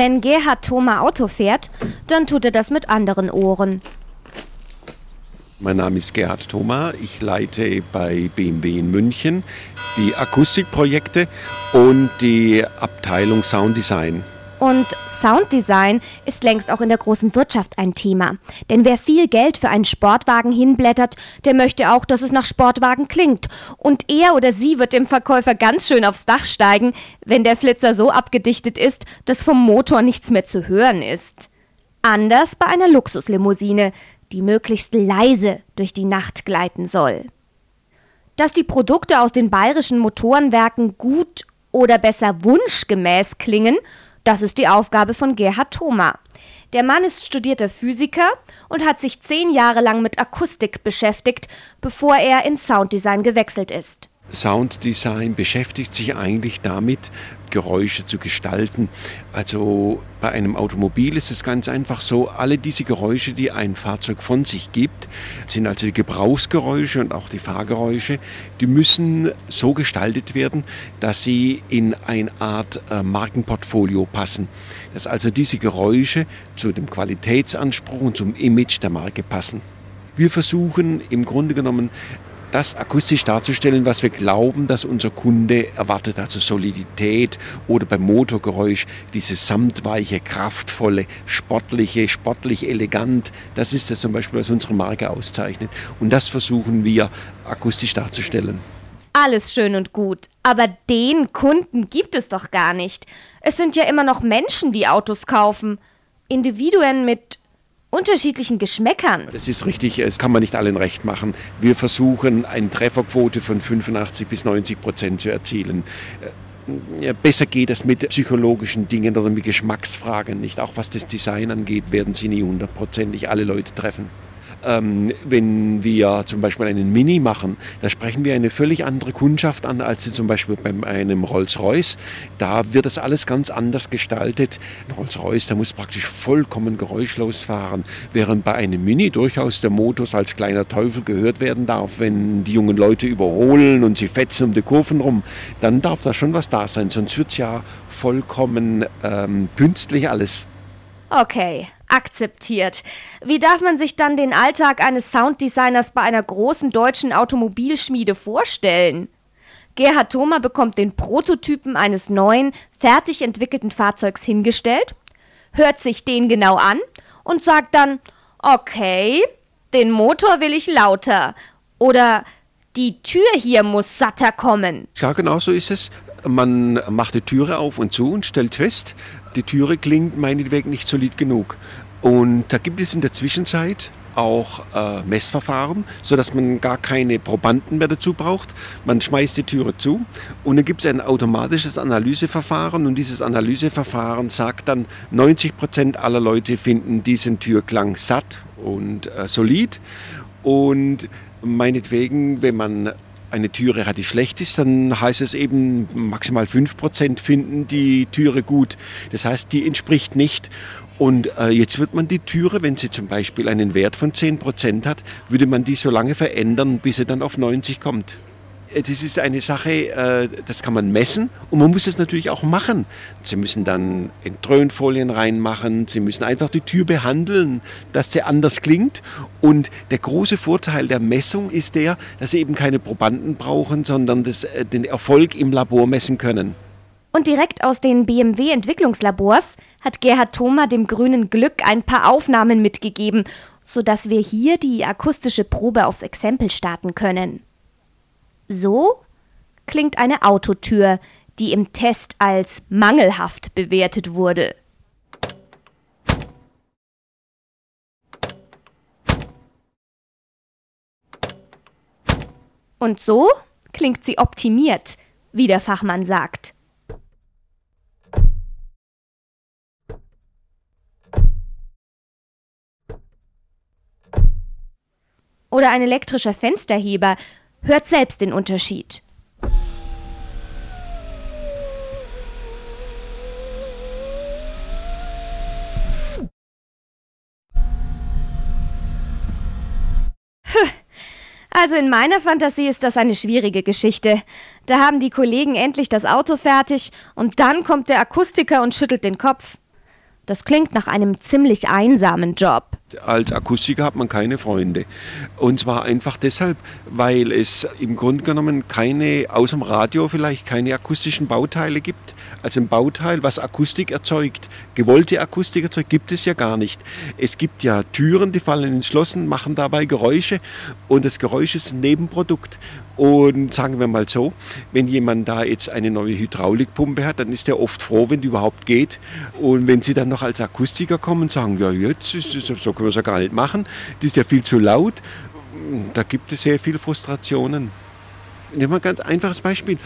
Wenn Gerhard Thoma Auto fährt, dann tut er das mit anderen Ohren. Mein Name ist Gerhard Thoma. Ich leite bei BMW in München die Akustikprojekte und die Abteilung Sounddesign. Und Sounddesign ist längst auch in der großen Wirtschaft ein Thema. Denn wer viel Geld für einen Sportwagen hinblättert, der möchte auch, dass es nach Sportwagen klingt. Und er oder sie wird dem Verkäufer ganz schön aufs Dach steigen, wenn der Flitzer so abgedichtet ist, dass vom Motor nichts mehr zu hören ist. Anders bei einer Luxuslimousine, die möglichst leise durch die Nacht gleiten soll. Dass die Produkte aus den bayerischen Motorenwerken gut oder besser wunschgemäß klingen, das ist die Aufgabe von Gerhard Thoma. Der Mann ist studierter Physiker und hat sich zehn Jahre lang mit Akustik beschäftigt, bevor er in Sounddesign gewechselt ist. Sounddesign beschäftigt sich eigentlich damit, Geräusche zu gestalten. Also bei einem Automobil ist es ganz einfach so, alle diese Geräusche, die ein Fahrzeug von sich gibt, sind also die Gebrauchsgeräusche und auch die Fahrgeräusche, die müssen so gestaltet werden, dass sie in eine Art äh, Markenportfolio passen. Dass also diese Geräusche zu dem Qualitätsanspruch und zum Image der Marke passen. Wir versuchen im Grunde genommen das akustisch darzustellen, was wir glauben, dass unser Kunde erwartet, also Solidität oder beim Motorgeräusch dieses samtweiche, kraftvolle, sportliche, sportlich elegant. Das ist das zum Beispiel, was unsere Marke auszeichnet. Und das versuchen wir akustisch darzustellen. Alles schön und gut, aber den Kunden gibt es doch gar nicht. Es sind ja immer noch Menschen, die Autos kaufen. Individuen mit unterschiedlichen Geschmäckern. Das ist richtig, es kann man nicht allen recht machen. Wir versuchen eine Trefferquote von 85 bis 90 Prozent zu erzielen. Äh, ja, besser geht es mit psychologischen Dingen oder mit Geschmacksfragen nicht. Auch was das Design angeht, werden Sie nie hundertprozentig alle Leute treffen. Ähm, wenn wir zum Beispiel einen Mini machen, da sprechen wir eine völlig andere Kundschaft an, als zum Beispiel bei einem Rolls-Royce. Da wird das alles ganz anders gestaltet. Ein Rolls-Royce, der muss praktisch vollkommen geräuschlos fahren, während bei einem Mini durchaus der Motor als kleiner Teufel gehört werden darf. Wenn die jungen Leute überholen und sie fetzen um die Kurven rum, dann darf da schon was da sein, sonst wird es ja vollkommen ähm, künstlich alles. Okay, akzeptiert. Wie darf man sich dann den Alltag eines Sounddesigners bei einer großen deutschen Automobilschmiede vorstellen? Gerhard Thoma bekommt den Prototypen eines neuen, fertig entwickelten Fahrzeugs hingestellt, hört sich den genau an und sagt dann, okay, den Motor will ich lauter oder die Tür hier muss satter kommen. Ja, genau so ist es. Man macht die Türe auf und zu und stellt fest, die Türe klingt meinetwegen nicht solid genug. Und da gibt es in der Zwischenzeit auch äh, Messverfahren, sodass man gar keine Probanden mehr dazu braucht. Man schmeißt die Türe zu und dann gibt es ein automatisches Analyseverfahren und dieses Analyseverfahren sagt dann, 90 Prozent aller Leute finden diesen Türklang satt und äh, solid und meinetwegen, wenn man eine Türe die schlecht ist, dann heißt es eben, maximal 5% finden die Türe gut. Das heißt, die entspricht nicht. Und äh, jetzt wird man die Türe, wenn sie zum Beispiel einen Wert von 10% hat, würde man die so lange verändern, bis sie dann auf 90 kommt. Äh, das ist eine Sache, äh, das kann man messen und man muss es natürlich auch machen. Sie müssen dann Entröhnfolien reinmachen, Sie müssen einfach die Tür behandeln, dass sie anders klingt. Und der große Vorteil der Messung ist der, dass Sie eben keine Probanden brauchen, sondern das, äh, den Erfolg im Labor messen können. Und direkt aus den BMW-Entwicklungslabors hat Gerhard Thoma dem grünen Glück ein paar Aufnahmen mitgegeben, sodass wir hier die akustische Probe aufs Exempel starten können. So klingt eine Autotür, die im Test als mangelhaft bewertet wurde. Und so klingt sie optimiert, wie der Fachmann sagt. Oder ein elektrischer Fensterheber hört selbst den Unterschied. Also in meiner Fantasie ist das eine schwierige Geschichte. Da haben die Kollegen endlich das Auto fertig und dann kommt der Akustiker und schüttelt den Kopf. Das klingt nach einem ziemlich einsamen Job. Als Akustiker hat man keine Freunde. Und zwar einfach deshalb, weil es im Grunde genommen keine, außer dem Radio vielleicht, keine akustischen Bauteile gibt. Also ein Bauteil, was Akustik erzeugt, gewollte Akustik erzeugt, gibt es ja gar nicht. Es gibt ja Türen, die fallen ins Schlossen, machen dabei Geräusche und das Geräusch ist ein Nebenprodukt. Und sagen wir mal so, wenn jemand da jetzt eine neue Hydraulikpumpe hat, dann ist er oft froh, wenn die überhaupt geht. Und wenn sie dann noch als Akustiker kommen und sagen, ja, jetzt ist es, so können wir es ja gar nicht machen, das ist ja viel zu laut, da gibt es sehr viele Frustrationen. Nehmen wir ein ganz einfaches Beispiel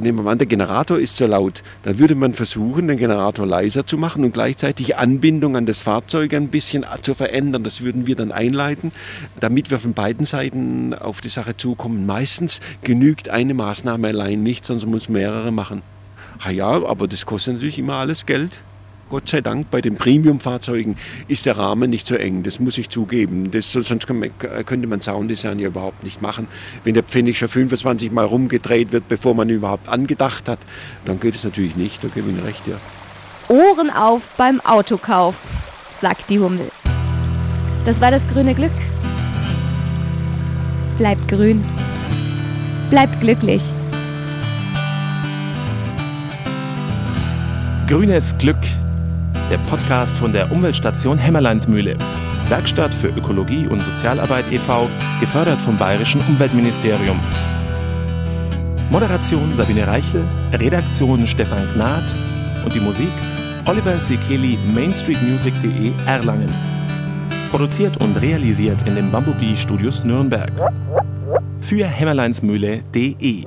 nehmen wir mal an, der Generator ist so laut, dann würde man versuchen, den Generator leiser zu machen und gleichzeitig Anbindung an das Fahrzeug ein bisschen zu verändern. Das würden wir dann einleiten, damit wir von beiden Seiten auf die Sache zukommen. Meistens genügt eine Maßnahme allein nicht, sondern man muss mehrere machen. Ha ja, aber das kostet natürlich immer alles Geld. Gott sei Dank bei den Premium-Fahrzeugen ist der Rahmen nicht so eng, das muss ich zugeben. Das, sonst könnte man Sounddesign ja überhaupt nicht machen. Wenn der Pfennig schon 25 Mal rumgedreht wird, bevor man ihn überhaupt angedacht hat, dann geht es natürlich nicht, da gebe ich Ihnen recht, ja. Ohren auf beim Autokauf, sagt die Hummel. Das war das grüne Glück. Bleibt grün. Bleibt glücklich. Grünes Glück der Podcast von der Umweltstation Hämmerleinsmühle. Werkstatt für Ökologie und Sozialarbeit e.V., gefördert vom Bayerischen Umweltministerium. Moderation Sabine Reichel, Redaktion Stefan Gnad und die Musik Oliver Sekeli, mainstreetmusic.de Erlangen. Produziert und realisiert in den Bumblebee Studios Nürnberg. Für hämmerleinsmühle.de